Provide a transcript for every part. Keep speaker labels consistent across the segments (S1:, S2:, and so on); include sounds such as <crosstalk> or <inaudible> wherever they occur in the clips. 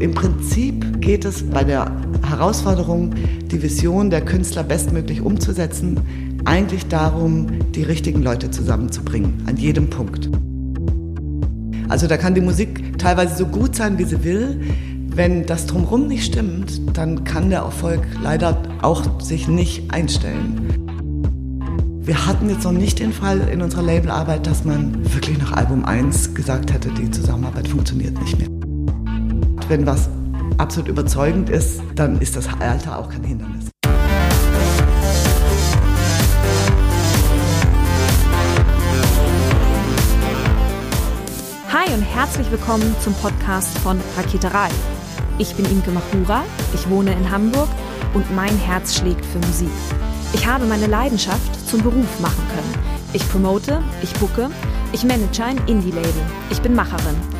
S1: im Prinzip geht es bei der Herausforderung, die Vision der Künstler bestmöglich umzusetzen, eigentlich darum, die richtigen Leute zusammenzubringen, an jedem Punkt. Also da kann die Musik teilweise so gut sein, wie sie will. Wenn das drumherum nicht stimmt, dann kann der Erfolg leider auch sich nicht einstellen. Wir hatten jetzt noch nicht den Fall in unserer Labelarbeit, dass man wirklich nach Album 1 gesagt hätte, die Zusammenarbeit funktioniert nicht mehr. Wenn was absolut überzeugend ist, dann ist das Alter auch kein Hindernis.
S2: Hi und herzlich willkommen zum Podcast von Raketerei. Ich bin Imke Machura, ich wohne in Hamburg und mein Herz schlägt für Musik. Ich habe meine Leidenschaft zum Beruf machen können. Ich promote, ich bucke, ich manage ein Indie-Label. Ich bin Macherin.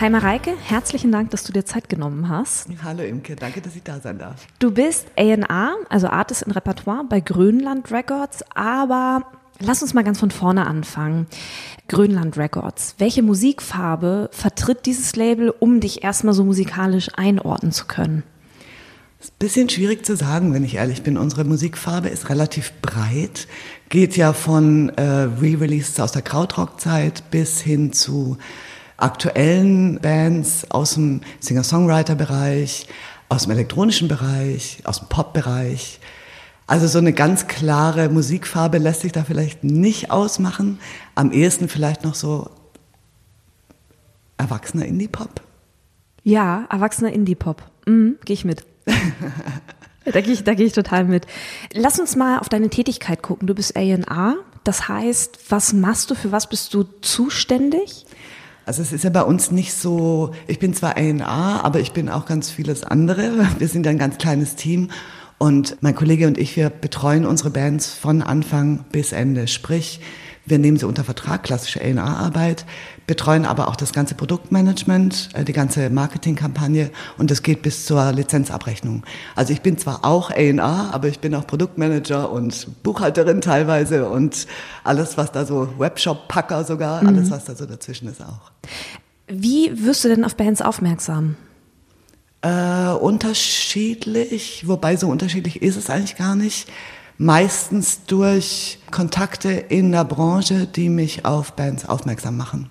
S2: Hi Mareike, herzlichen Dank, dass du dir Zeit genommen hast.
S1: Hallo Imke, danke, dass ich da sein darf.
S2: Du bist A&R, also Artist in Repertoire bei Grönland Records, aber Lass uns mal ganz von vorne anfangen. Grönland Records. Welche Musikfarbe vertritt dieses Label, um dich erstmal so musikalisch einordnen zu können?
S1: Ist ein bisschen schwierig zu sagen, wenn ich ehrlich bin. Unsere Musikfarbe ist relativ breit, geht ja von äh, Re-Releases aus der Krautrock-Zeit bis hin zu aktuellen Bands aus dem Singer-Songwriter-Bereich, aus dem elektronischen Bereich, aus dem Pop-Bereich. Also so eine ganz klare Musikfarbe lässt sich da vielleicht nicht ausmachen. Am ehesten vielleicht noch so erwachsener Indie-Pop.
S2: Ja, erwachsener Indie-Pop. Mhm, Gehe ich mit. <laughs> da gehe ich, da geh ich total mit. Lass uns mal auf deine Tätigkeit gucken. Du bist A&R. Das heißt, was machst du, für was bist du zuständig?
S1: Also es ist ja bei uns nicht so, ich bin zwar A&R, aber ich bin auch ganz vieles andere. Wir sind ja ein ganz kleines Team und mein Kollege und ich, wir betreuen unsere Bands von Anfang bis Ende. Sprich, wir nehmen sie unter Vertrag, klassische A&R-Arbeit, betreuen aber auch das ganze Produktmanagement, äh, die ganze Marketingkampagne und das geht bis zur Lizenzabrechnung. Also ich bin zwar auch A&R, aber ich bin auch Produktmanager und Buchhalterin teilweise und alles, was da so, Webshop-Packer sogar, mhm. alles, was da so dazwischen ist auch.
S2: Wie wirst du denn auf Bands aufmerksam?
S1: Äh, unterschiedlich, wobei so unterschiedlich ist es eigentlich gar nicht. Meistens durch Kontakte in der Branche, die mich auf Bands aufmerksam machen.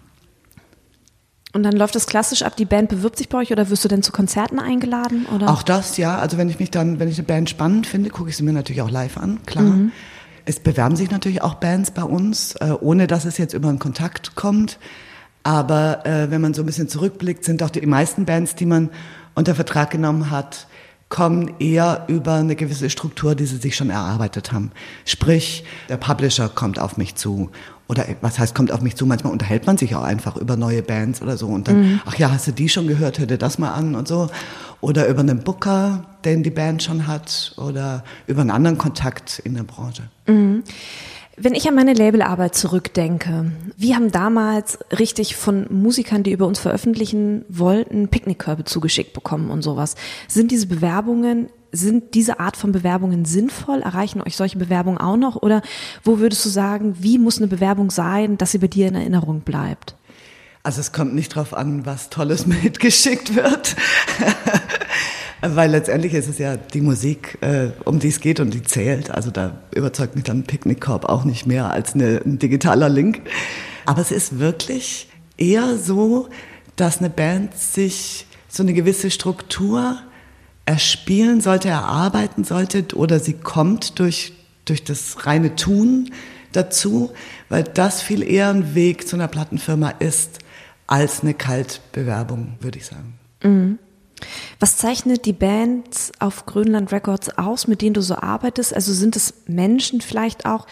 S2: Und dann läuft das klassisch ab, die Band bewirbt sich bei euch oder wirst du denn zu Konzerten eingeladen? Oder?
S1: Auch das, ja. Also wenn ich mich dann, wenn ich eine Band spannend finde, gucke ich sie mir natürlich auch live an, klar. Mhm. Es bewerben sich natürlich auch Bands bei uns, äh, ohne dass es jetzt über einen Kontakt kommt. Aber äh, wenn man so ein bisschen zurückblickt, sind doch die meisten Bands, die man unter Vertrag genommen hat, kommen eher über eine gewisse Struktur, die sie sich schon erarbeitet haben. Sprich, der Publisher kommt auf mich zu. Oder was heißt, kommt auf mich zu? Manchmal unterhält man sich auch einfach über neue Bands oder so. Und dann, mhm. ach ja, hast du die schon gehört? Hör dir das mal an und so. Oder über einen Booker, den die Band schon hat. Oder über einen anderen Kontakt in der Branche.
S2: Mhm. Wenn ich an meine Labelarbeit zurückdenke, wir haben damals richtig von Musikern, die über uns veröffentlichen wollten, Picknickkörbe zugeschickt bekommen und sowas. Sind diese Bewerbungen, sind diese Art von Bewerbungen sinnvoll? Erreichen euch solche Bewerbungen auch noch? Oder wo würdest du sagen, wie muss eine Bewerbung sein, dass sie bei dir in Erinnerung bleibt?
S1: Also es kommt nicht drauf an, was Tolles <laughs> mitgeschickt wird. Weil letztendlich ist es ja die Musik, äh, um die es geht und die zählt. Also da überzeugt mich dann Picknickkorb auch nicht mehr als eine, ein digitaler Link. Aber es ist wirklich eher so, dass eine Band sich so eine gewisse Struktur erspielen sollte, erarbeiten sollte oder sie kommt durch, durch das reine Tun dazu, weil das viel eher ein Weg zu einer Plattenfirma ist als eine Kaltbewerbung, würde ich sagen.
S2: Mhm. Was zeichnet die Bands auf Grönland Records aus, mit denen du so arbeitest? Also sind es Menschen vielleicht auch,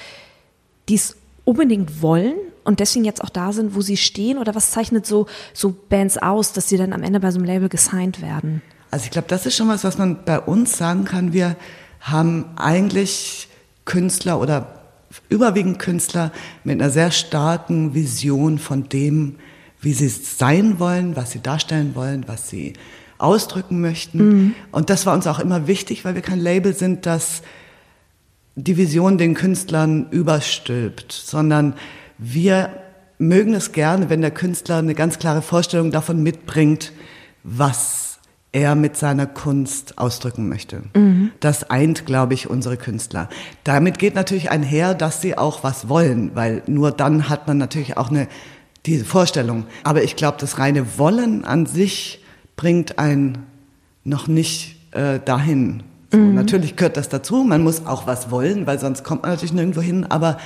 S2: die es unbedingt wollen und deswegen jetzt auch da sind, wo sie stehen? Oder was zeichnet so, so Bands aus, dass sie dann am Ende bei so einem Label gesigned werden?
S1: Also ich glaube, das ist schon was, was man bei uns sagen kann. Wir haben eigentlich Künstler oder überwiegend Künstler mit einer sehr starken Vision von dem, wie sie sein wollen, was sie darstellen wollen, was sie ausdrücken möchten. Mhm. Und das war uns auch immer wichtig, weil wir kein Label sind, das die Vision den Künstlern überstülpt, sondern wir mögen es gerne, wenn der Künstler eine ganz klare Vorstellung davon mitbringt, was er mit seiner Kunst ausdrücken möchte. Mhm. Das eint, glaube ich, unsere Künstler. Damit geht natürlich einher, dass sie auch was wollen, weil nur dann hat man natürlich auch eine diese Vorstellung. Aber ich glaube, das reine Wollen an sich bringt einen noch nicht äh, dahin. So, mhm. Natürlich gehört das dazu. Man muss auch was wollen, weil sonst kommt man natürlich nirgendwo hin. Aber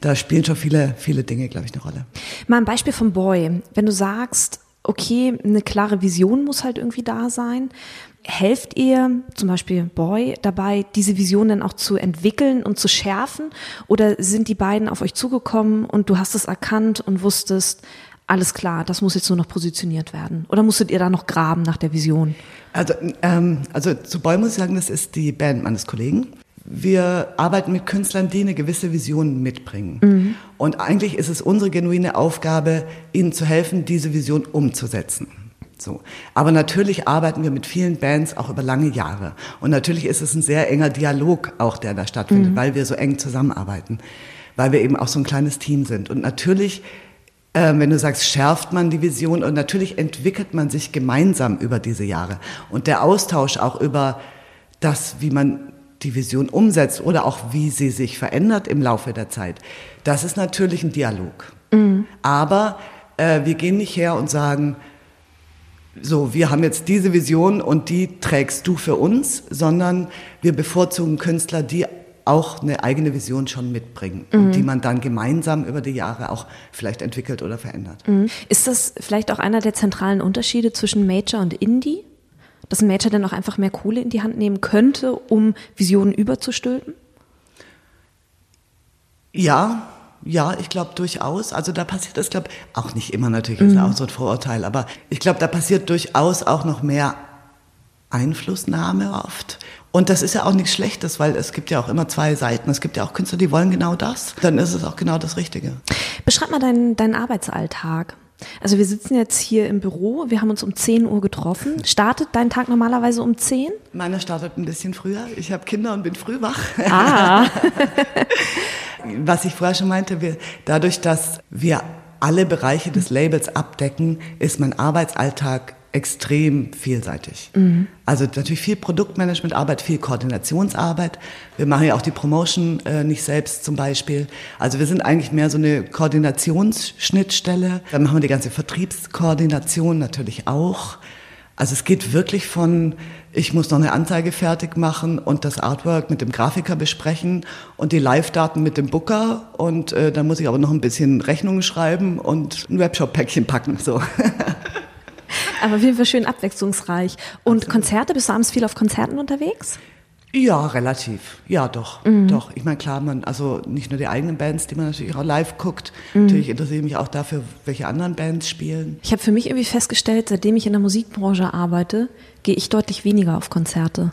S1: da spielen schon viele, viele Dinge, glaube ich, eine Rolle.
S2: Mal ein Beispiel vom Boy. Wenn du sagst, okay, eine klare Vision muss halt irgendwie da sein. Helft ihr zum Beispiel Boy dabei, diese Vision dann auch zu entwickeln und zu schärfen? Oder sind die beiden auf euch zugekommen und du hast es erkannt und wusstest, alles klar, das muss jetzt nur noch positioniert werden? Oder musstet ihr da noch graben nach der Vision?
S1: Also, ähm, also zu Boy muss ich sagen, das ist die Band meines Kollegen. Wir arbeiten mit Künstlern, die eine gewisse Vision mitbringen. Mhm. Und eigentlich ist es unsere genuine Aufgabe, ihnen zu helfen, diese Vision umzusetzen. So. Aber natürlich arbeiten wir mit vielen Bands auch über lange Jahre. Und natürlich ist es ein sehr enger Dialog auch, der da stattfindet, mhm. weil wir so eng zusammenarbeiten, weil wir eben auch so ein kleines Team sind. Und natürlich, äh, wenn du sagst, schärft man die Vision und natürlich entwickelt man sich gemeinsam über diese Jahre. Und der Austausch auch über das, wie man die Vision umsetzt oder auch wie sie sich verändert im Laufe der Zeit, das ist natürlich ein Dialog. Mhm. Aber äh, wir gehen nicht her und sagen, so, wir haben jetzt diese Vision und die trägst du für uns, sondern wir bevorzugen Künstler, die auch eine eigene Vision schon mitbringen mhm. und die man dann gemeinsam über die Jahre auch vielleicht entwickelt oder verändert. Mhm.
S2: Ist das vielleicht auch einer der zentralen Unterschiede zwischen Major und Indie? Dass ein Major dann auch einfach mehr Kohle in die Hand nehmen könnte, um Visionen überzustülpen?
S1: Ja, ja, ich glaube durchaus. Also da passiert das, glaube auch nicht immer natürlich, ist mhm. auch so ein Vorurteil, aber ich glaube, da passiert durchaus auch noch mehr Einflussnahme oft. Und das ist ja auch nichts Schlechtes, weil es gibt ja auch immer zwei Seiten. Es gibt ja auch Künstler, die wollen genau das. Dann ist es auch genau das Richtige.
S2: Beschreib mal deinen, deinen Arbeitsalltag. Also wir sitzen jetzt hier im Büro, wir haben uns um 10 Uhr getroffen. Startet dein Tag normalerweise um 10?
S1: Meiner startet ein bisschen früher. Ich habe Kinder und bin früh wach.
S2: Ah. <laughs>
S1: Was ich vorher schon meinte, wir, dadurch, dass wir alle Bereiche des Labels abdecken, ist mein Arbeitsalltag extrem vielseitig. Mhm. Also natürlich viel Produktmanagementarbeit, viel Koordinationsarbeit. Wir machen ja auch die Promotion äh, nicht selbst zum Beispiel. Also wir sind eigentlich mehr so eine Koordinationsschnittstelle. Dann machen wir die ganze Vertriebskoordination natürlich auch. Also es geht wirklich von, ich muss noch eine Anzeige fertig machen und das Artwork mit dem Grafiker besprechen und die Live-Daten mit dem Booker und äh, dann muss ich aber noch ein bisschen Rechnungen schreiben und ein Webshop-Päckchen packen. So. <laughs>
S2: Aber auf jeden Fall schön abwechslungsreich. Und Absolut. Konzerte, bist du abends viel auf Konzerten unterwegs?
S1: Ja, relativ. Ja, doch. Mhm. Doch. Ich meine, klar, man, also nicht nur die eigenen Bands, die man natürlich auch live guckt. Mhm. Natürlich interessiere ich mich auch dafür, welche anderen Bands spielen.
S2: Ich habe für mich irgendwie festgestellt, seitdem ich in der Musikbranche arbeite, gehe ich deutlich weniger auf Konzerte.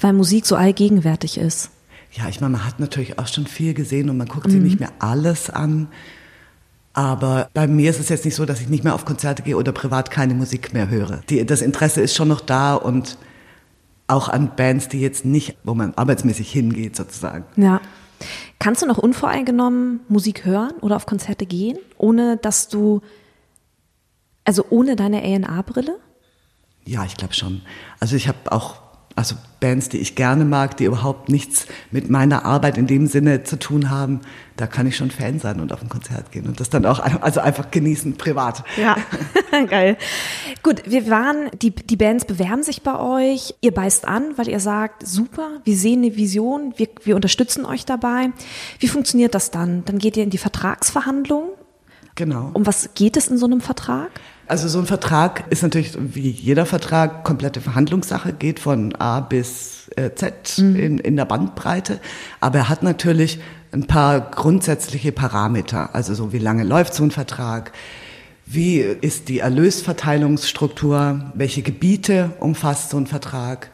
S2: Weil Musik so allgegenwärtig ist.
S1: Ja, ich meine, man hat natürlich auch schon viel gesehen und man guckt mhm. sich nicht mehr alles an. Aber bei mir ist es jetzt nicht so, dass ich nicht mehr auf Konzerte gehe oder privat keine Musik mehr höre. Die, das Interesse ist schon noch da und auch an Bands, die jetzt nicht, wo man arbeitsmäßig hingeht sozusagen.
S2: Ja. Kannst du noch unvoreingenommen Musik hören oder auf Konzerte gehen, ohne dass du, also ohne deine A&R-Brille?
S1: Ja, ich glaube schon. Also ich habe auch also Bands, die ich gerne mag, die überhaupt nichts mit meiner Arbeit in dem Sinne zu tun haben, da kann ich schon Fan sein und auf ein Konzert gehen und das dann auch also einfach genießen, privat.
S2: Ja, <laughs> geil. Gut, wir waren, die, die Bands bewerben sich bei euch, ihr beißt an, weil ihr sagt, super, wir sehen eine Vision, wir, wir unterstützen euch dabei. Wie funktioniert das dann? Dann geht ihr in die Vertragsverhandlungen?
S1: Genau.
S2: Um was geht es in so einem Vertrag?
S1: Also so ein Vertrag ist natürlich wie jeder Vertrag komplette Verhandlungssache, geht von A bis äh, Z mhm. in, in der Bandbreite. Aber er hat natürlich ein paar grundsätzliche Parameter. Also so wie lange läuft so ein Vertrag? Wie ist die Erlösverteilungsstruktur? Welche Gebiete umfasst so ein Vertrag?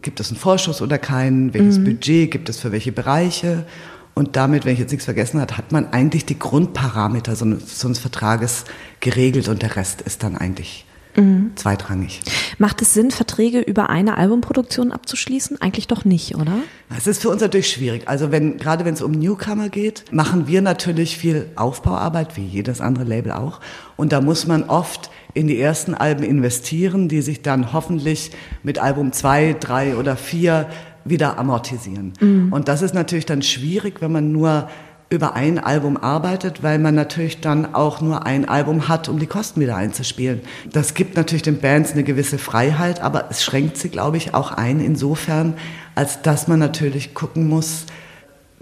S1: Gibt es einen Vorschuss oder keinen? Welches mhm. Budget gibt es für welche Bereiche? Und damit, wenn ich jetzt nichts vergessen habe, hat man eigentlich die Grundparameter so, so eines Vertrages geregelt und der Rest ist dann eigentlich mhm. zweitrangig.
S2: Macht es Sinn, Verträge über eine Albumproduktion abzuschließen? Eigentlich doch nicht, oder?
S1: Es ist für uns natürlich schwierig. Also wenn, gerade wenn es um Newcomer geht, machen wir natürlich viel Aufbauarbeit, wie jedes andere Label auch. Und da muss man oft in die ersten Alben investieren, die sich dann hoffentlich mit Album zwei, drei oder vier wieder amortisieren. Mhm. Und das ist natürlich dann schwierig, wenn man nur über ein Album arbeitet, weil man natürlich dann auch nur ein Album hat, um die Kosten wieder einzuspielen. Das gibt natürlich den Bands eine gewisse Freiheit, aber es schränkt sie, glaube ich, auch ein insofern, als dass man natürlich gucken muss,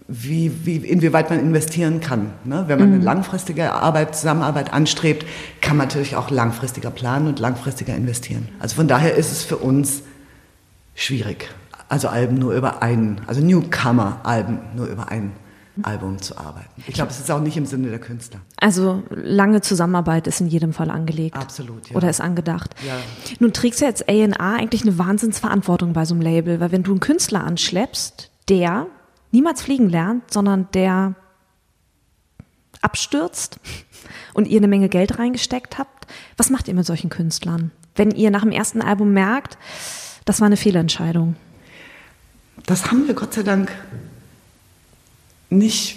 S1: wie, wie, inwieweit man investieren kann. Ne? Wenn man eine mhm. langfristige Arbeit, Zusammenarbeit anstrebt, kann man natürlich auch langfristiger planen und langfristiger investieren. Also von daher ist es für uns schwierig also Alben nur über einen, also Newcomer-Alben nur über ein Album zu arbeiten. Ich glaube, es ist auch nicht im Sinne der Künstler.
S2: Also lange Zusammenarbeit ist in jedem Fall angelegt.
S1: Absolut, ja.
S2: Oder ist angedacht. Ja. Nun trägst du jetzt A&A eigentlich eine Wahnsinnsverantwortung bei so einem Label, weil wenn du einen Künstler anschleppst, der niemals fliegen lernt, sondern der abstürzt und ihr eine Menge Geld reingesteckt habt, was macht ihr mit solchen Künstlern? Wenn ihr nach dem ersten Album merkt, das war eine Fehlentscheidung
S1: das haben wir Gott sei Dank nicht,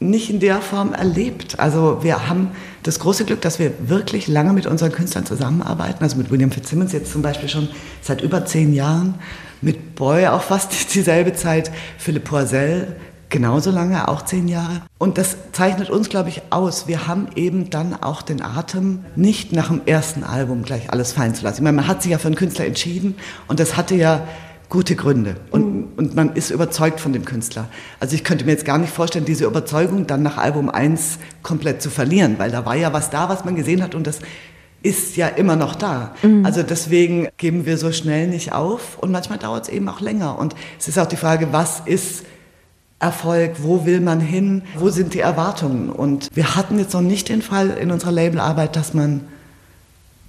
S1: nicht in der Form erlebt. Also wir haben das große Glück, dass wir wirklich lange mit unseren Künstlern zusammenarbeiten. Also mit William Fitzsimmons jetzt zum Beispiel schon seit über zehn Jahren. Mit Boy auch fast <laughs> dieselbe Zeit. Philipp Poisel genauso lange, auch zehn Jahre. Und das zeichnet uns, glaube ich, aus. Wir haben eben dann auch den Atem, nicht nach dem ersten Album gleich alles fallen zu lassen. Ich meine, man hat sich ja für einen Künstler entschieden und das hatte ja gute Gründe. Und, und man ist überzeugt von dem Künstler. Also ich könnte mir jetzt gar nicht vorstellen, diese Überzeugung dann nach Album 1 komplett zu verlieren, weil da war ja was da, was man gesehen hat und das ist ja immer noch da. Mhm. Also deswegen geben wir so schnell nicht auf und manchmal dauert es eben auch länger. Und es ist auch die Frage, was ist Erfolg, wo will man hin, wo sind die Erwartungen? Und wir hatten jetzt noch nicht den Fall in unserer Labelarbeit, dass man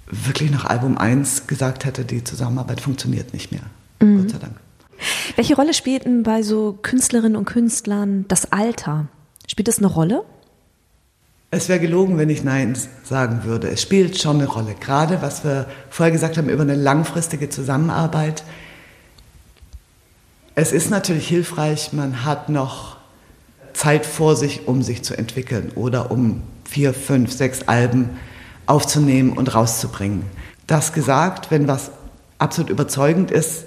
S1: wirklich nach Album 1 gesagt hätte, die Zusammenarbeit funktioniert nicht mehr. Mhm. Gott sei Dank.
S2: Welche Rolle spielt denn bei so Künstlerinnen und Künstlern das Alter? Spielt das eine Rolle?
S1: Es wäre gelogen, wenn ich Nein sagen würde. Es spielt schon eine Rolle. Gerade was wir vorher gesagt haben über eine langfristige Zusammenarbeit. Es ist natürlich hilfreich, man hat noch Zeit vor sich, um sich zu entwickeln oder um vier, fünf, sechs Alben aufzunehmen und rauszubringen. Das gesagt, wenn was absolut überzeugend ist,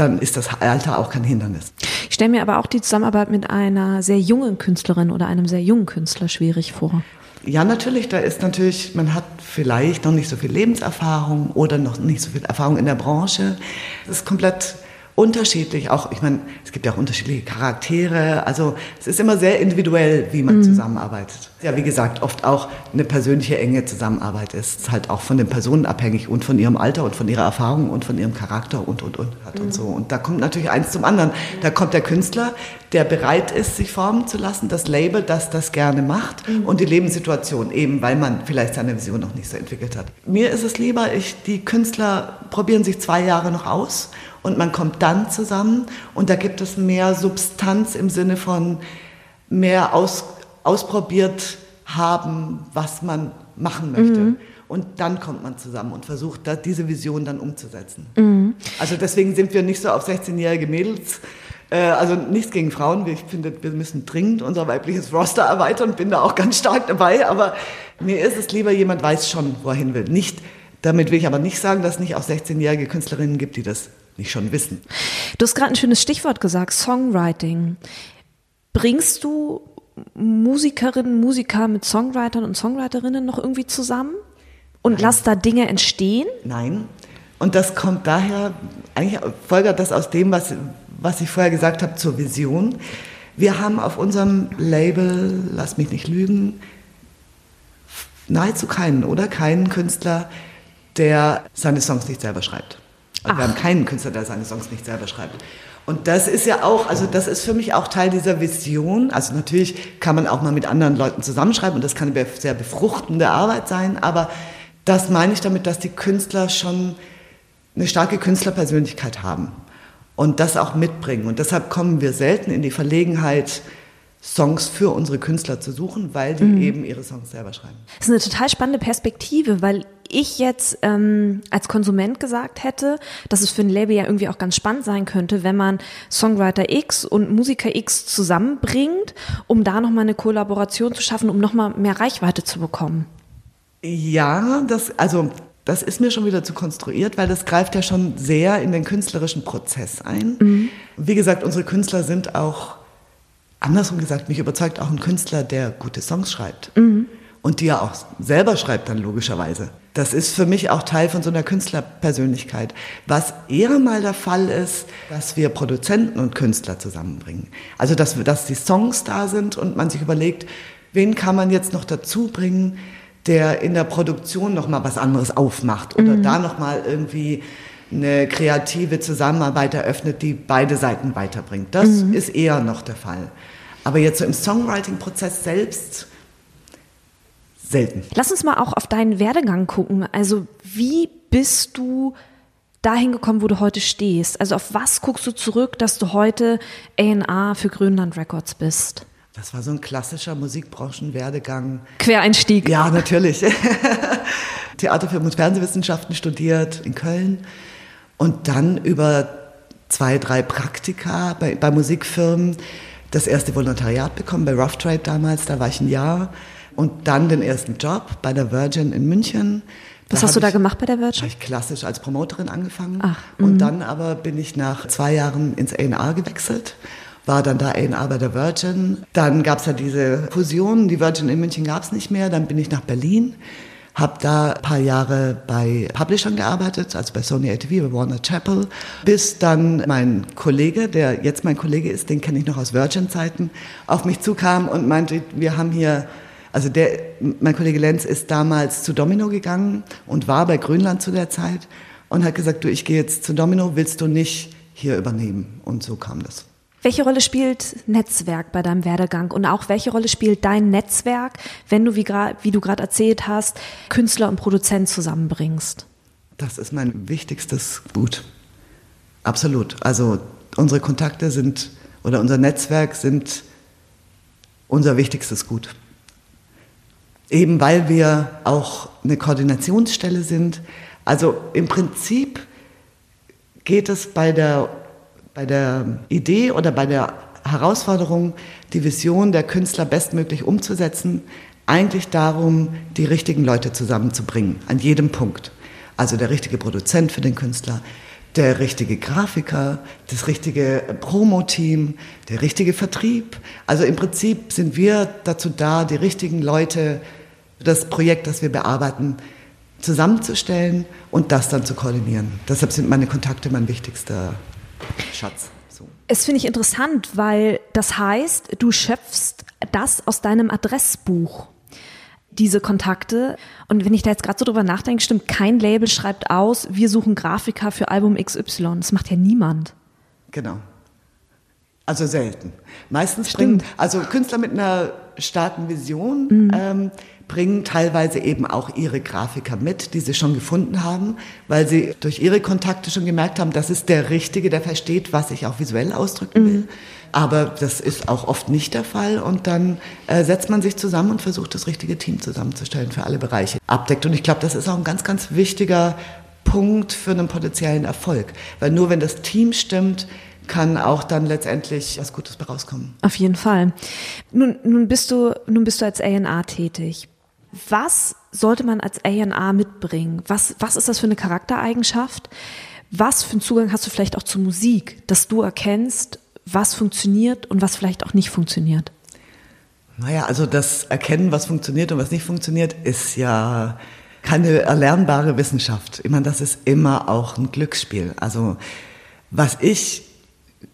S1: dann ist das Alter auch kein Hindernis.
S2: Ich stelle mir aber auch die Zusammenarbeit mit einer sehr jungen Künstlerin oder einem sehr jungen Künstler schwierig vor.
S1: Ja, natürlich, da ist natürlich, man hat vielleicht noch nicht so viel Lebenserfahrung oder noch nicht so viel Erfahrung in der Branche. Das ist komplett unterschiedlich. Auch, ich meine, es gibt ja auch unterschiedliche Charaktere. Also es ist immer sehr individuell, wie man mhm. zusammenarbeitet. Ja, wie gesagt, oft auch eine persönliche enge Zusammenarbeit ist. ist halt auch von den Personen abhängig und von ihrem Alter und von ihrer Erfahrung und von ihrem Charakter und und und hat mhm. und so. Und da kommt natürlich eins zum anderen. Da kommt der Künstler, der bereit ist, sich formen zu lassen, das Label, das das gerne macht mhm. und die Lebenssituation eben, weil man vielleicht seine Vision noch nicht so entwickelt hat. Mir ist es lieber, ich, die Künstler probieren sich zwei Jahre noch aus und man kommt dann zusammen und da gibt es mehr Substanz im Sinne von mehr aus, ausprobiert haben, was man machen möchte. Mhm. Und dann kommt man zusammen und versucht, da, diese Vision dann umzusetzen. Mhm. Also deswegen sind wir nicht so auf 16-jährige Mädels. Äh, also nichts gegen Frauen. Ich finde, wir müssen dringend unser weibliches Roster erweitern. Bin da auch ganz stark dabei. Aber mir ist es lieber, jemand weiß schon, wo er hin will. Nicht, damit will ich aber nicht sagen, dass es nicht auch 16-jährige Künstlerinnen gibt, die das nicht schon wissen.
S2: Du hast gerade ein schönes Stichwort gesagt, Songwriting. Bringst du Musikerinnen, Musiker mit Songwritern und Songwriterinnen noch irgendwie zusammen und Nein. lass da Dinge entstehen?
S1: Nein. Und das kommt daher, eigentlich folgert das aus dem, was, was ich vorher gesagt habe zur Vision. Wir haben auf unserem Label, lass mich nicht lügen, nahezu keinen, oder? Keinen Künstler, der seine Songs nicht selber schreibt. Also wir haben keinen Künstler, der seine Songs nicht selber schreibt. Und das ist ja auch, also das ist für mich auch Teil dieser Vision. Also natürlich kann man auch mal mit anderen Leuten zusammenschreiben und das kann eine sehr befruchtende Arbeit sein, aber das meine ich damit, dass die Künstler schon eine starke Künstlerpersönlichkeit haben und das auch mitbringen. Und deshalb kommen wir selten in die Verlegenheit, Songs für unsere Künstler zu suchen, weil die mhm. eben ihre Songs selber schreiben.
S2: Das ist eine total spannende Perspektive, weil ich jetzt ähm, als Konsument gesagt hätte, dass es für ein Label ja irgendwie auch ganz spannend sein könnte, wenn man Songwriter X und Musiker X zusammenbringt, um da nochmal eine Kollaboration zu schaffen, um nochmal mehr Reichweite zu bekommen.
S1: Ja, das, also das ist mir schon wieder zu konstruiert, weil das greift ja schon sehr in den künstlerischen Prozess ein. Mhm. Wie gesagt, unsere Künstler sind auch andersrum gesagt, mich überzeugt auch ein Künstler, der gute Songs schreibt. Mhm. Und die er auch selber schreibt dann logischerweise. Das ist für mich auch Teil von so einer Künstlerpersönlichkeit. Was eher mal der Fall ist, dass wir Produzenten und Künstler zusammenbringen. Also, dass, dass die Songs da sind und man sich überlegt, wen kann man jetzt noch dazu bringen, der in der Produktion noch mal was anderes aufmacht oder mhm. da noch mal irgendwie eine kreative Zusammenarbeit eröffnet, die beide Seiten weiterbringt. Das mhm. ist eher noch der Fall. Aber jetzt so im Songwriting-Prozess selbst selten.
S2: Lass uns mal auch auf deinen Werdegang gucken. Also wie bist du dahin gekommen, wo du heute stehst? Also auf was guckst du zurück, dass du heute A&R für Grönland Records bist?
S1: Das war so ein klassischer Musikbranchenwerdegang.
S2: Quereinstieg.
S1: Ja, natürlich. <laughs> Theater, Film und Fernsehwissenschaften studiert in Köln und dann über zwei, drei Praktika bei, bei Musikfirmen das erste Volontariat bekommen, bei Rough Trade damals, da war ich ein Jahr. Und dann den ersten Job bei der Virgin in München.
S2: Was hast du da gemacht bei der Virgin?
S1: Habe ich klassisch als Promoterin angefangen.
S2: Ach,
S1: und mhm. dann aber bin ich nach zwei Jahren ins A&R gewechselt war dann da A&R bei der Virgin. Dann gab es ja diese Fusion, die Virgin in München gab es nicht mehr. Dann bin ich nach Berlin habe da ein paar Jahre bei Publishern gearbeitet, also bei Sony ATV, bei Warner Chapel, bis dann mein Kollege, der jetzt mein Kollege ist, den kenne ich noch aus Virgin-Zeiten, auf mich zukam und meinte, wir haben hier, also der, mein Kollege Lenz ist damals zu Domino gegangen und war bei Grönland zu der Zeit und hat gesagt, du, ich gehe jetzt zu Domino, willst du nicht hier übernehmen? Und so kam das.
S2: Welche Rolle spielt Netzwerk bei deinem Werdegang und auch welche Rolle spielt dein Netzwerk, wenn du, wie, wie du gerade erzählt hast, Künstler und Produzent zusammenbringst?
S1: Das ist mein wichtigstes Gut. Absolut. Also unsere Kontakte sind oder unser Netzwerk sind unser wichtigstes Gut. Eben weil wir auch eine Koordinationsstelle sind. Also im Prinzip geht es bei der bei der Idee oder bei der Herausforderung, die Vision der Künstler bestmöglich umzusetzen, eigentlich darum, die richtigen Leute zusammenzubringen, an jedem Punkt. Also der richtige Produzent für den Künstler, der richtige Grafiker, das richtige Promo-Team, der richtige Vertrieb. Also im Prinzip sind wir dazu da, die richtigen Leute für das Projekt, das wir bearbeiten, zusammenzustellen und das dann zu koordinieren. Deshalb sind meine Kontakte mein wichtigster Schatz.
S2: So. Es finde ich interessant, weil das heißt, du schöpfst das aus deinem Adressbuch diese Kontakte. Und wenn ich da jetzt gerade so drüber nachdenke, stimmt, kein Label schreibt aus, wir suchen Grafiker für Album XY. Das macht ja niemand.
S1: Genau. Also selten. Meistens stimmt. bringen, also Künstler mit einer starken Vision mhm. ähm, bringen teilweise eben auch ihre Grafiker mit, die sie schon gefunden haben, weil sie durch ihre Kontakte schon gemerkt haben, das ist der Richtige, der versteht, was ich auch visuell ausdrücken will. Mhm. Aber das ist auch oft nicht der Fall und dann äh, setzt man sich zusammen und versucht, das richtige Team zusammenzustellen für alle Bereiche. Abdeckt und ich glaube, das ist auch ein ganz, ganz wichtiger Punkt für einen potenziellen Erfolg, weil nur wenn das Team stimmt, kann auch dann letztendlich was Gutes rauskommen.
S2: Auf jeden Fall. Nun, nun bist du, nun bist du als A&R tätig. Was sollte man als A&R mitbringen? Was, was ist das für eine Charaktereigenschaft? Was für einen Zugang hast du vielleicht auch zur Musik, dass du erkennst, was funktioniert und was vielleicht auch nicht funktioniert?
S1: Naja, also das Erkennen, was funktioniert und was nicht funktioniert, ist ja keine erlernbare Wissenschaft. Ich meine, das ist immer auch ein Glücksspiel. Also was ich,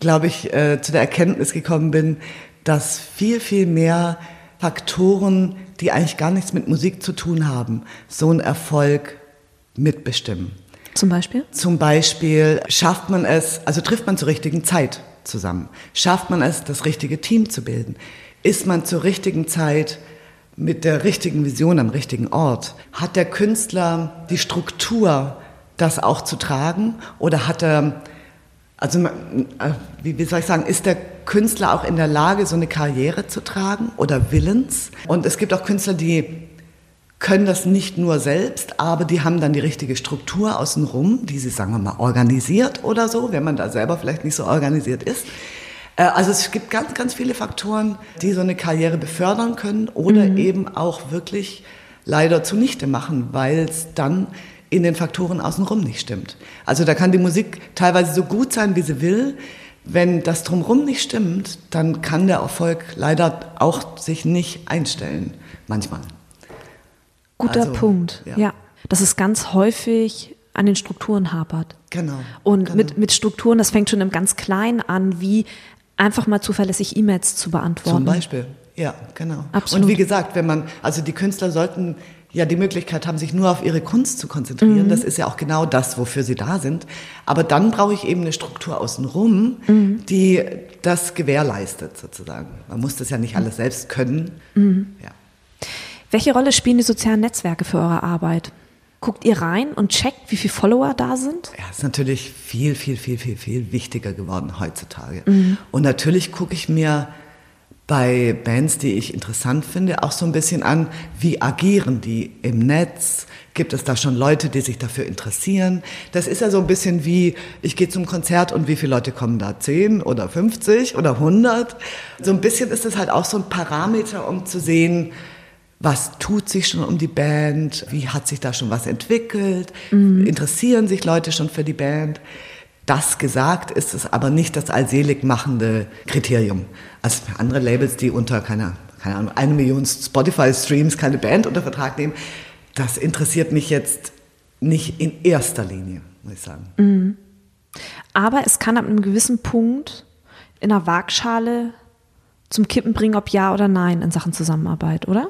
S1: glaube ich, äh, zu der Erkenntnis gekommen bin, dass viel, viel mehr Faktoren, die eigentlich gar nichts mit Musik zu tun haben, so einen Erfolg mitbestimmen.
S2: Zum Beispiel?
S1: Zum Beispiel schafft man es, also trifft man zur richtigen Zeit zusammen. Schafft man es, das richtige Team zu bilden? Ist man zur richtigen Zeit mit der richtigen Vision am richtigen Ort? Hat der Künstler die Struktur, das auch zu tragen? Oder hat er, also äh, wie, soll ich sagen, ist der Künstler auch in der Lage, so eine Karriere zu tragen oder Willens? Und es gibt auch Künstler, die können das nicht nur selbst, aber die haben dann die richtige Struktur außenrum, die sie, sagen wir mal, organisiert oder so, wenn man da selber vielleicht nicht so organisiert ist. Äh, also es gibt ganz, ganz viele Faktoren, die so eine Karriere befördern können oder mhm. eben auch wirklich leider zunichte machen, weil es dann in den Faktoren außenrum nicht stimmt. Also da kann die Musik teilweise so gut sein, wie sie will. Wenn das drumherum nicht stimmt, dann kann der Erfolg leider auch sich nicht einstellen, manchmal.
S2: Guter also, Punkt, ja. ja. Dass es ganz häufig an den Strukturen hapert.
S1: Genau.
S2: Und
S1: genau.
S2: Mit, mit Strukturen, das fängt schon im ganz Kleinen an, wie einfach mal zuverlässig E-Mails zu beantworten.
S1: Zum Beispiel, ja, genau.
S2: Absolut.
S1: Und wie gesagt, wenn man, also die Künstler sollten ja die Möglichkeit haben, sich nur auf ihre Kunst zu konzentrieren. Mhm. Das ist ja auch genau das, wofür sie da sind. Aber dann brauche ich eben eine Struktur außenrum, mhm. die das gewährleistet sozusagen. Man muss das ja nicht alles selbst können. Mhm. Ja.
S2: Welche Rolle spielen die sozialen Netzwerke für eure Arbeit? Guckt ihr rein und checkt, wie viele Follower da sind?
S1: Ja, ist natürlich viel, viel, viel, viel, viel wichtiger geworden heutzutage. Mhm. Und natürlich gucke ich mir bei Bands, die ich interessant finde, auch so ein bisschen an, wie agieren die im Netz? Gibt es da schon Leute, die sich dafür interessieren? Das ist ja so ein bisschen wie, ich gehe zum Konzert und wie viele Leute kommen da? 10 oder 50 oder 100? So ein bisschen ist es halt auch so ein Parameter, um zu sehen, was tut sich schon um die Band, wie hat sich da schon was entwickelt, mhm. interessieren sich Leute schon für die Band. Das gesagt ist es aber nicht das allselig machende Kriterium. Also andere Labels, die unter keine, keine Ahnung, eine Million Spotify-Streams keine Band unter Vertrag nehmen, das interessiert mich jetzt nicht in erster Linie, muss ich sagen. Mhm.
S2: Aber es kann ab einem gewissen Punkt in einer Waagschale zum Kippen bringen, ob ja oder nein in Sachen Zusammenarbeit, oder?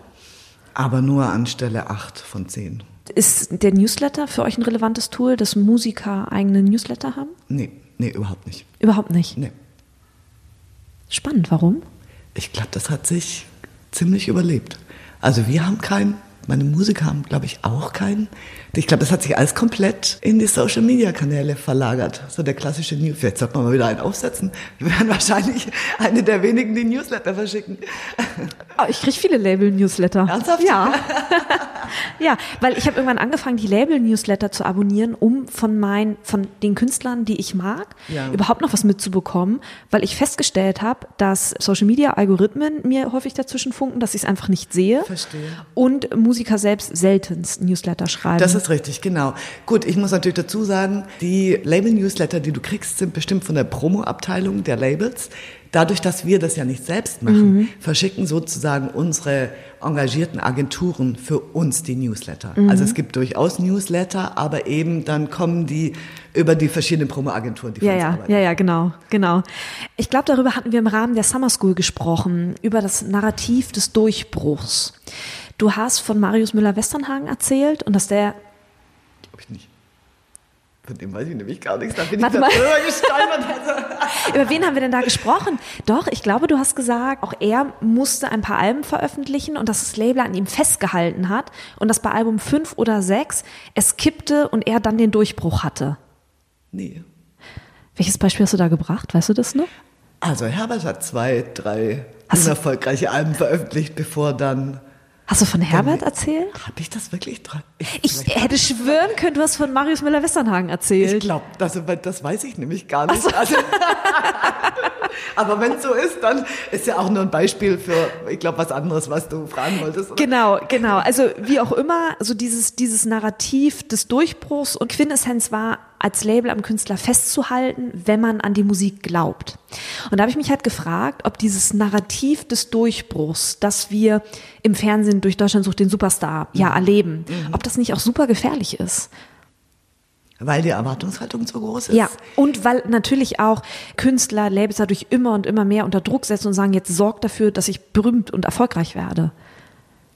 S1: aber nur an Stelle 8 von 10.
S2: Ist der Newsletter für euch ein relevantes Tool, dass Musiker eigene Newsletter haben?
S1: Nee, nee, überhaupt nicht.
S2: Überhaupt nicht?
S1: Nee.
S2: Spannend, warum?
S1: Ich glaube, das hat sich ziemlich überlebt. Also wir haben keinen meine Musiker haben, glaube ich, auch keinen. Ich glaube, das hat sich alles komplett in die Social-Media-Kanäle verlagert. So der klassische News. Jetzt sollte man mal wieder einen aufsetzen. Wir werden wahrscheinlich eine der wenigen, die Newsletter verschicken.
S2: Oh, ich kriege viele Label-Newsletter.
S1: Ernsthaft?
S2: Ja. <laughs> ja, weil ich habe irgendwann angefangen, die Label-Newsletter zu abonnieren, um von meinen, von den Künstlern, die ich mag, ja. überhaupt noch was mitzubekommen, weil ich festgestellt habe, dass Social-Media-Algorithmen mir häufig dazwischen funken, dass ich es einfach nicht sehe.
S1: Verstehe.
S2: Und Musiker selbst seltenst Newsletter schreiben.
S1: Das ist richtig, genau. Gut, ich muss natürlich dazu sagen, die Label-Newsletter, die du kriegst, sind bestimmt von der Promo-Abteilung der Labels. Dadurch, dass wir das ja nicht selbst machen, mhm. verschicken sozusagen unsere engagierten Agenturen für uns die Newsletter. Mhm. Also es gibt durchaus Newsletter, aber eben dann kommen die über die verschiedenen Promo-Agenturen, die
S2: ja, für uns ja, arbeiten. Ja, ja, genau, genau. Ich glaube, darüber hatten wir im Rahmen der Summer School gesprochen, über das Narrativ des Durchbruchs. Du hast von Marius Müller-Westernhagen erzählt und dass der.
S1: Glaube ich nicht. Von dem weiß ich nämlich gar nichts. Da bin Warte ich darüber gestolpert. <laughs>
S2: Über wen haben wir denn da gesprochen? Doch, ich glaube, du hast gesagt, auch er musste ein paar Alben veröffentlichen und dass das Label an ihm festgehalten hat und dass bei Album 5 oder 6 es kippte und er dann den Durchbruch hatte.
S1: Nee.
S2: Welches Beispiel hast du da gebracht? Weißt du das noch?
S1: Also Herbert hat zwei, drei unerfolgreiche Alben veröffentlicht, bevor dann
S2: Hast du von Herbert erzählt?
S1: Habe ich das wirklich dran?
S2: Ich, ich hätte schwören können, du hast von Marius Müller-Westernhagen erzählt.
S1: Ich glaube, das, das weiß ich nämlich gar nicht. So. Also, <laughs> aber wenn es so ist, dann ist ja auch nur ein Beispiel für, ich glaube, was anderes, was du fragen wolltest.
S2: Oder? Genau, genau. Also wie auch immer, so dieses, dieses Narrativ des Durchbruchs und Quintessenz war, als Label am Künstler festzuhalten, wenn man an die Musik glaubt. Und da habe ich mich halt gefragt, ob dieses Narrativ des Durchbruchs, das wir im Fernsehen durch Deutschland sucht den Superstar ja mhm. erleben, mhm. ob das nicht auch super gefährlich ist.
S1: Weil die Erwartungshaltung so groß ist.
S2: Ja, und weil natürlich auch Künstler, Labels dadurch immer und immer mehr unter Druck setzen und sagen, jetzt sorgt dafür, dass ich berühmt und erfolgreich werde.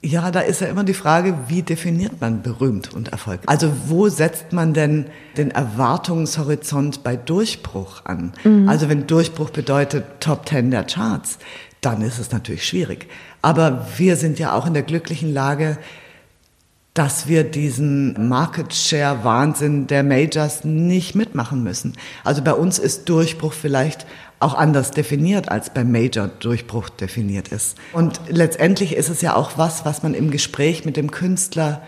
S1: Ja, da ist ja immer die Frage, wie definiert man berühmt und erfolgreich? Also wo setzt man denn den Erwartungshorizont bei Durchbruch an? Mhm. Also wenn Durchbruch bedeutet Top Ten der Charts, dann ist es natürlich schwierig. Aber wir sind ja auch in der glücklichen Lage, dass wir diesen Market Share Wahnsinn der Majors nicht mitmachen müssen. Also bei uns ist Durchbruch vielleicht auch anders definiert, als beim Major Durchbruch definiert ist. Und letztendlich ist es ja auch was, was man im Gespräch mit dem Künstler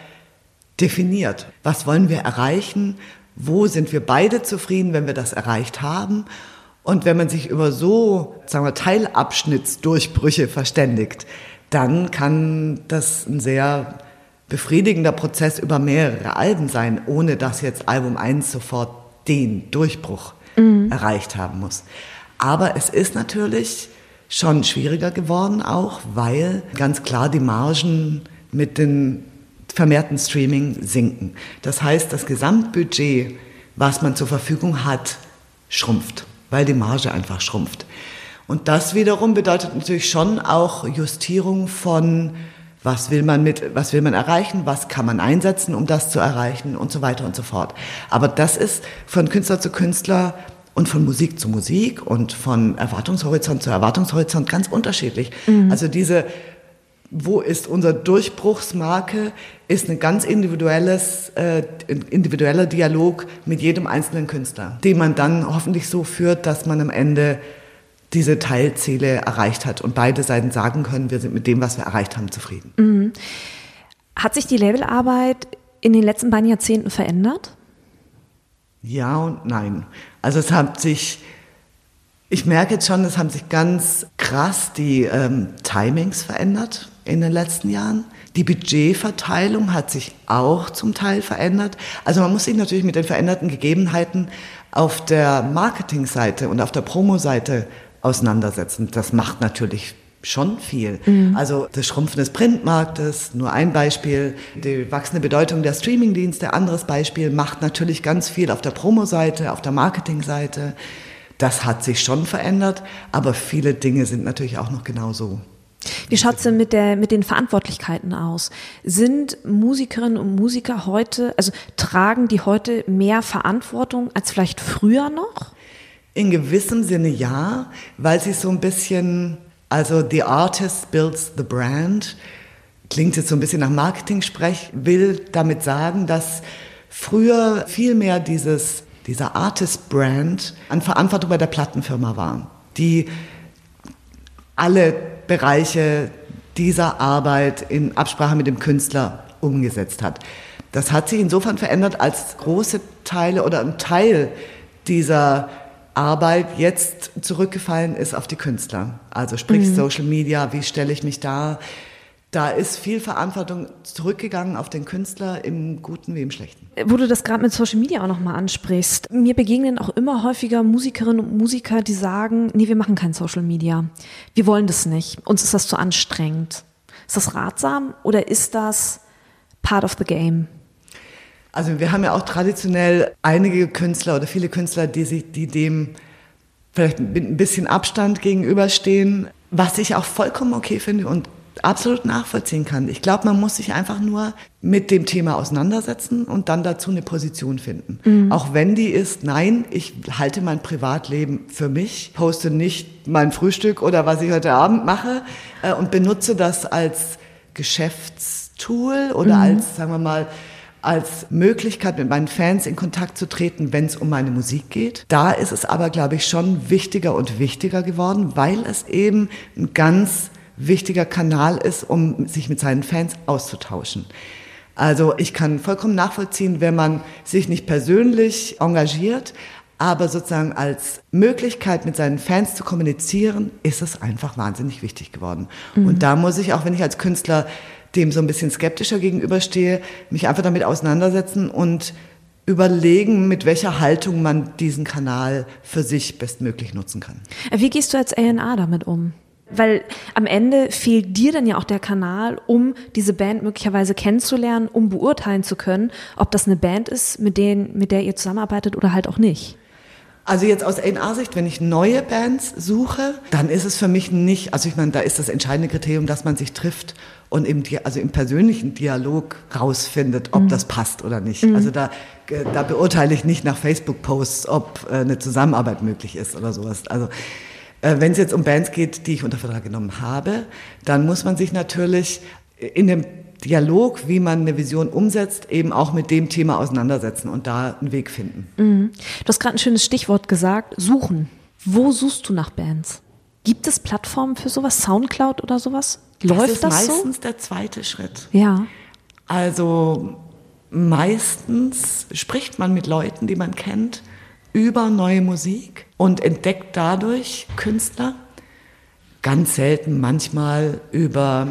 S1: definiert. Was wollen wir erreichen? Wo sind wir beide zufrieden, wenn wir das erreicht haben? Und wenn man sich über so, sagen wir, Teilabschnittsdurchbrüche verständigt, dann kann das ein sehr befriedigender Prozess über mehrere Alben sein, ohne dass jetzt Album 1 sofort den Durchbruch mhm. erreicht haben muss. Aber es ist natürlich schon schwieriger geworden auch, weil ganz klar die Margen mit den vermehrten Streaming sinken. Das heißt, das Gesamtbudget, was man zur Verfügung hat, schrumpft, weil die Marge einfach schrumpft. Und das wiederum bedeutet natürlich schon auch Justierung von was will man mit, was will man erreichen, was kann man einsetzen, um das zu erreichen und so weiter und so fort. Aber das ist von Künstler zu Künstler und von Musik zu Musik und von Erwartungshorizont zu Erwartungshorizont ganz unterschiedlich. Mhm. Also diese, wo ist unser Durchbruchsmarke, ist ein ganz individuelles, äh, individueller Dialog mit jedem einzelnen Künstler, den man dann hoffentlich so führt, dass man am Ende diese Teilziele erreicht hat und beide Seiten sagen können, wir sind mit dem, was wir erreicht haben, zufrieden. Mhm.
S2: Hat sich die Labelarbeit in den letzten beiden Jahrzehnten verändert?
S1: Ja und nein. Also es hat sich, ich merke jetzt schon, es haben sich ganz krass die ähm, Timings verändert in den letzten Jahren. Die Budgetverteilung hat sich auch zum Teil verändert. Also man muss sich natürlich mit den veränderten Gegebenheiten auf der Marketingseite und auf der Promo-Seite auseinandersetzen. Das macht natürlich schon viel. Mhm. Also das Schrumpfen des Printmarktes, nur ein Beispiel, die wachsende Bedeutung der Streamingdienste, anderes Beispiel, macht natürlich ganz viel auf der Promo-Seite, auf der Marketing-Seite. Das hat sich schon verändert, aber viele Dinge sind natürlich auch noch genauso.
S2: Wie schaut es denn mit, der, mit den Verantwortlichkeiten aus? Sind Musikerinnen und Musiker heute, also tragen die heute mehr Verantwortung als vielleicht früher noch?
S1: In gewissem Sinne ja, weil sie so ein bisschen, also the artist builds the brand, klingt jetzt so ein bisschen nach Marketing-Sprech, will damit sagen, dass früher viel mehr dieses, dieser Artist-Brand an Verantwortung bei der Plattenfirma war, die alle Bereiche dieser Arbeit in Absprache mit dem Künstler umgesetzt hat. Das hat sich insofern verändert, als große Teile oder ein Teil dieser Arbeit jetzt zurückgefallen ist auf die Künstler. Also sprich mhm. Social Media, wie stelle ich mich da? Da ist viel Verantwortung zurückgegangen auf den Künstler im Guten wie im Schlechten.
S2: Wo du das gerade mit Social Media auch nochmal ansprichst. Mir begegnen auch immer häufiger Musikerinnen und Musiker, die sagen, nee, wir machen kein Social Media. Wir wollen das nicht. Uns ist das zu anstrengend. Ist das ratsam oder ist das part of the game?
S1: Also wir haben ja auch traditionell einige Künstler oder viele Künstler, die sich, die dem vielleicht mit ein bisschen Abstand gegenüberstehen, was ich auch vollkommen okay finde und absolut nachvollziehen kann. Ich glaube, man muss sich einfach nur mit dem Thema auseinandersetzen und dann dazu eine Position finden. Mhm. Auch wenn die ist, nein, ich halte mein Privatleben für mich, poste nicht mein Frühstück oder was ich heute Abend mache äh, und benutze das als Geschäftstool oder mhm. als, sagen wir mal, als Möglichkeit, mit meinen Fans in Kontakt zu treten, wenn es um meine Musik geht. Da ist es aber, glaube ich, schon wichtiger und wichtiger geworden, weil es eben ein ganz wichtiger Kanal ist, um sich mit seinen Fans auszutauschen. Also ich kann vollkommen nachvollziehen, wenn man sich nicht persönlich engagiert, aber sozusagen als Möglichkeit mit seinen Fans zu kommunizieren, ist es einfach wahnsinnig wichtig geworden. Mhm. Und da muss ich, auch wenn ich als Künstler dem so ein bisschen skeptischer gegenüberstehe, mich einfach damit auseinandersetzen und überlegen, mit welcher Haltung man diesen Kanal für sich bestmöglich nutzen kann.
S2: Wie gehst du als A&A damit um? Weil am Ende fehlt dir dann ja auch der Kanal, um diese Band möglicherweise kennenzulernen, um beurteilen zu können, ob das eine Band ist, mit, denen, mit der ihr zusammenarbeitet oder halt auch nicht.
S1: Also jetzt aus A&R-Sicht, wenn ich neue Bands suche, dann ist es für mich nicht, also ich meine, da ist das entscheidende Kriterium, dass man sich trifft und im, also im persönlichen Dialog rausfindet, ob mhm. das passt oder nicht. Mhm. Also da, äh, da beurteile ich nicht nach Facebook-Posts, ob äh, eine Zusammenarbeit möglich ist oder sowas. Also äh, wenn es jetzt um Bands geht, die ich unter Vertrag genommen habe, dann muss man sich natürlich in dem Dialog, wie man eine Vision umsetzt, eben auch mit dem Thema auseinandersetzen und da einen Weg finden.
S2: Mhm. Du hast gerade ein schönes Stichwort gesagt, suchen. Wo suchst du nach Bands? Gibt es Plattformen für sowas? Soundcloud oder sowas?
S1: Läuft das, ist das meistens so? der zweite Schritt.
S2: Ja.
S1: Also meistens spricht man mit Leuten, die man kennt, über neue Musik und entdeckt dadurch Künstler. Ganz selten manchmal über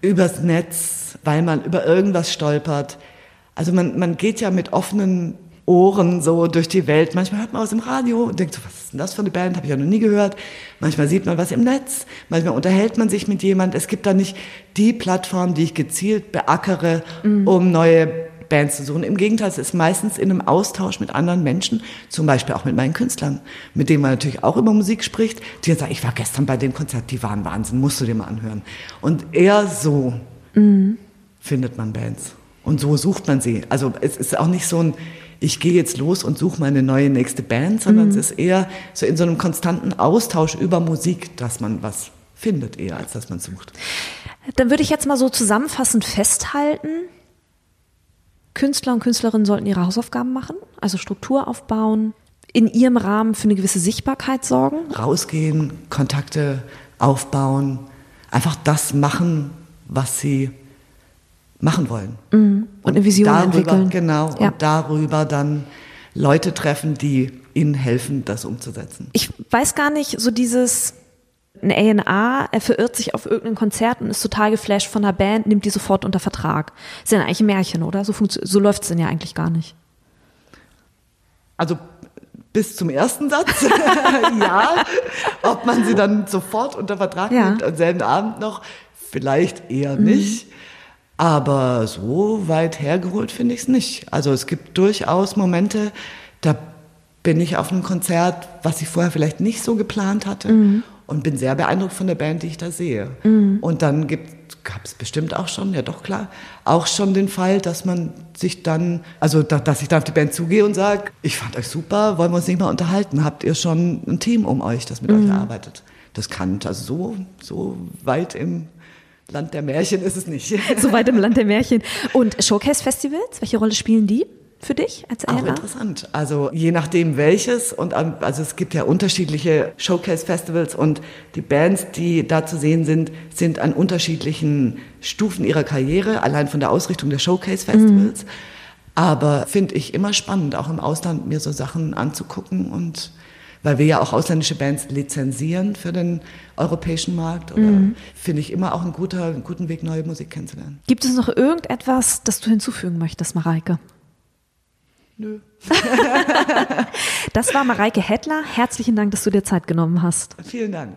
S1: übers Netz, weil man über irgendwas stolpert. Also man, man geht ja mit offenen Ohren so durch die Welt. Manchmal hört man aus dem Radio und denkt so, was ist denn das für eine Band? Habe ich ja noch nie gehört. Manchmal sieht man was im Netz. Manchmal unterhält man sich mit jemand. Es gibt da nicht die Plattform, die ich gezielt beackere, mhm. um neue Bands zu suchen. Im Gegenteil, es ist meistens in einem Austausch mit anderen Menschen, zum Beispiel auch mit meinen Künstlern, mit denen man natürlich auch über Musik spricht, die dann sagen, ich war gestern bei dem Konzert, die waren Wahnsinn, musst du dir mal anhören. Und eher so mhm. findet man Bands. Und so sucht man sie. Also es ist auch nicht so ein, ich gehe jetzt los und suche meine neue nächste Band, sondern mhm. es ist eher so in so einem konstanten Austausch über Musik, dass man was findet, eher als dass man sucht.
S2: Dann würde ich jetzt mal so zusammenfassend festhalten, Künstler und Künstlerinnen sollten ihre Hausaufgaben machen, also Struktur aufbauen, in ihrem Rahmen für eine gewisse Sichtbarkeit sorgen.
S1: Rausgehen, Kontakte aufbauen, einfach das machen, was sie machen wollen.
S2: Mhm. Und, eine Vision
S1: darüber,
S2: entwickeln.
S1: Genau, ja. und darüber dann Leute treffen, die ihnen helfen, das umzusetzen.
S2: Ich weiß gar nicht, so dieses ein A&A, er verirrt sich auf irgendein Konzert und ist total geflasht von der Band, nimmt die sofort unter Vertrag. ist ja eigentlich ein Märchen, oder? So, so läuft es denn ja eigentlich gar nicht.
S1: Also bis zum ersten Satz, <laughs> ja. Ob man sie dann sofort unter Vertrag ja. nimmt, am selben Abend noch, vielleicht eher mhm. nicht. Aber so weit hergeholt finde ich es nicht. Also es gibt durchaus Momente, da bin ich auf einem Konzert, was ich vorher vielleicht nicht so geplant hatte. Mhm und bin sehr beeindruckt von der Band, die ich da sehe. Mhm. Und dann gab es bestimmt auch schon, ja doch klar, auch schon den Fall, dass man sich dann, also da, dass ich dann auf die Band zugehe und sage, ich fand euch super, wollen wir uns nicht mal unterhalten? Habt ihr schon ein Team um euch, das mit mhm. euch arbeitet? Das kann, also so, so weit im Land der Märchen ist es nicht. <laughs>
S2: So weit im Land der Märchen. Und Showcase-Festivals, welche Rolle spielen die? für dich als
S1: Auch interessant. Also je nachdem welches und also es gibt ja unterschiedliche Showcase Festivals und die Bands, die da zu sehen sind, sind an unterschiedlichen Stufen ihrer Karriere, allein von der Ausrichtung der Showcase Festivals. Mhm. Aber finde ich immer spannend, auch im Ausland mir so Sachen anzugucken und weil wir ja auch ausländische Bands lizenzieren für den europäischen Markt. Mhm. finde ich immer auch ein guter, einen guten Weg, neue Musik kennenzulernen.
S2: Gibt es noch irgendetwas, das du hinzufügen möchtest, Mareike?
S1: Nö. <laughs>
S2: das war Mareike Hettler. Herzlichen Dank, dass du dir Zeit genommen hast.
S1: Vielen Dank.